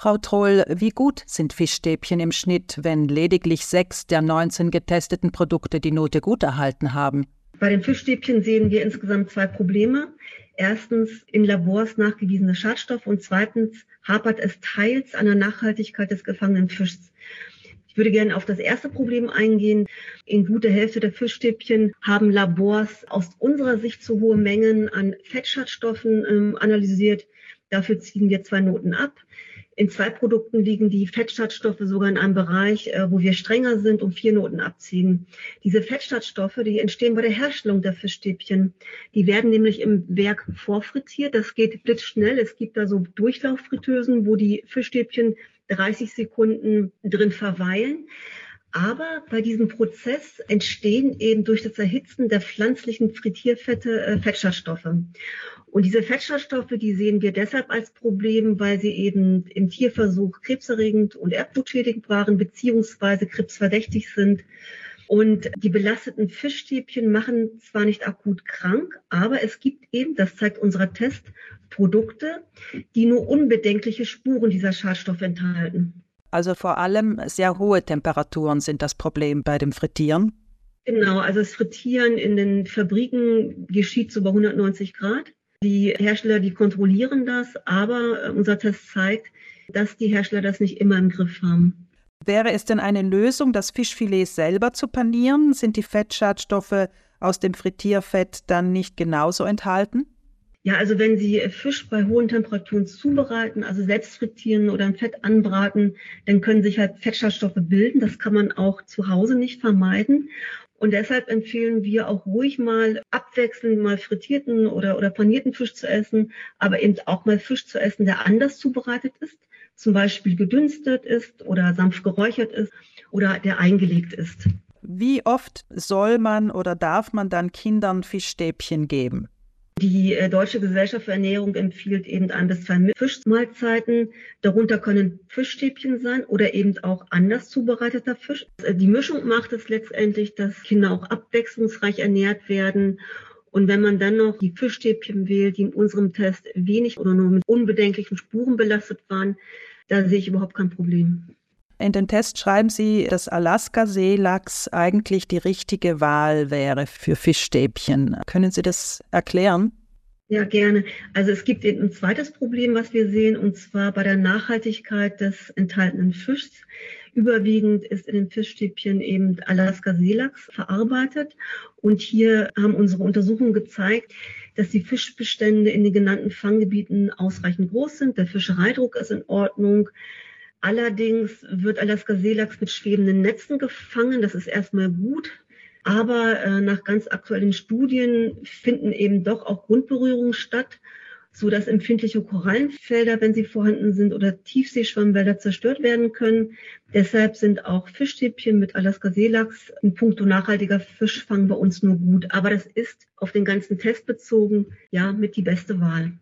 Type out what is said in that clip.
Frau Troll, wie gut sind Fischstäbchen im Schnitt, wenn lediglich sechs der 19 getesteten Produkte die Note gut erhalten haben? Bei den Fischstäbchen sehen wir insgesamt zwei Probleme. Erstens in Labors nachgewiesene Schadstoffe und zweitens hapert es teils an der Nachhaltigkeit des gefangenen Fischs. Ich würde gerne auf das erste Problem eingehen. In guter Hälfte der Fischstäbchen haben Labors aus unserer Sicht zu hohe Mengen an Fettschadstoffen ähm, analysiert. Dafür ziehen wir zwei Noten ab. In zwei Produkten liegen die Fettschadstoffe sogar in einem Bereich, äh, wo wir strenger sind und vier Noten abziehen. Diese Fettschadstoffe, die entstehen bei der Herstellung der Fischstäbchen. Die werden nämlich im Werk vorfrittiert. Das geht blitzschnell. Es gibt da so Durchlauffritteusen, wo die Fischstäbchen 30 Sekunden drin verweilen. Aber bei diesem Prozess entstehen eben durch das Erhitzen der pflanzlichen Frittierfette äh, Fettschadstoffe. Und diese Fettschadstoffe, die sehen wir deshalb als Problem, weil sie eben im Tierversuch krebserregend und erbgutschädigend waren, beziehungsweise krebsverdächtig sind. Und die belasteten Fischstäbchen machen zwar nicht akut krank, aber es gibt eben, das zeigt unser Test, Produkte, die nur unbedenkliche Spuren dieser Schadstoffe enthalten. Also vor allem sehr hohe Temperaturen sind das Problem bei dem Frittieren. Genau, also das Frittieren in den Fabriken geschieht so bei 190 Grad. Die Hersteller, die kontrollieren das, aber äh, unser Test zeigt, dass die Hersteller das nicht immer im Griff haben. Wäre es denn eine Lösung, das Fischfilet selber zu panieren? Sind die Fettschadstoffe aus dem Frittierfett dann nicht genauso enthalten? Ja, also wenn Sie Fisch bei hohen Temperaturen zubereiten, also selbst frittieren oder im Fett anbraten, dann können sich halt Fettschadstoffe bilden. Das kann man auch zu Hause nicht vermeiden. Und deshalb empfehlen wir auch ruhig mal abwechselnd mal frittierten oder, oder panierten Fisch zu essen, aber eben auch mal Fisch zu essen, der anders zubereitet ist, zum Beispiel gedünstet ist oder sanft geräuchert ist oder der eingelegt ist. Wie oft soll man oder darf man dann Kindern Fischstäbchen geben? Die äh, Deutsche Gesellschaft für Ernährung empfiehlt eben ein bis zwei Fischmahlzeiten. Darunter können Fischstäbchen sein oder eben auch anders zubereiteter Fisch. Äh, die Mischung macht es letztendlich, dass Kinder auch abwechslungsreich ernährt werden. Und wenn man dann noch die Fischstäbchen wählt, die in unserem Test wenig oder nur mit unbedenklichen Spuren belastet waren, da sehe ich überhaupt kein Problem. In den Test schreiben Sie, dass Alaska-Seelachs eigentlich die richtige Wahl wäre für Fischstäbchen. Können Sie das erklären? Ja, gerne. Also es gibt ein zweites Problem, was wir sehen, und zwar bei der Nachhaltigkeit des enthaltenen Fischs. Überwiegend ist in den Fischstäbchen eben Alaska-Seelachs verarbeitet. Und hier haben unsere Untersuchungen gezeigt, dass die Fischbestände in den genannten Fanggebieten ausreichend groß sind. Der Fischereidruck ist in Ordnung. Allerdings wird Alaska-Seelachs mit schwebenden Netzen gefangen. Das ist erstmal gut. Aber äh, nach ganz aktuellen Studien finden eben doch auch Grundberührungen statt, so dass empfindliche Korallenfelder, wenn sie vorhanden sind, oder Tiefseeschwammwälder zerstört werden können. Deshalb sind auch Fischstäbchen mit Alaska-Seelachs in puncto nachhaltiger Fischfang bei uns nur gut. Aber das ist auf den ganzen Test bezogen ja mit die beste Wahl.